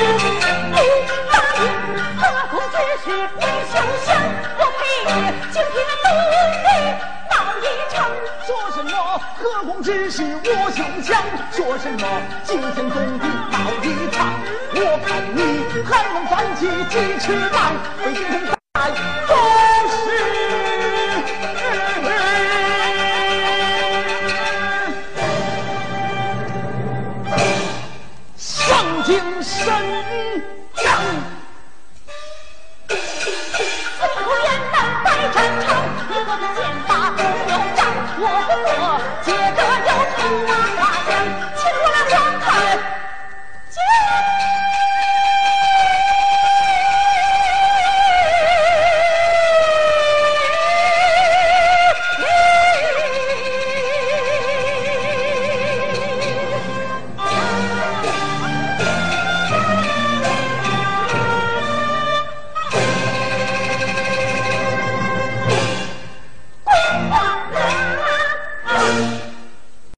不答应，何公之师威雄强，我陪你惊天动地闹一场。说什么何公之师我雄强，说什么惊天动地闹一场。我看你汉龙反击鸡翅膀，飞天。事。上京神。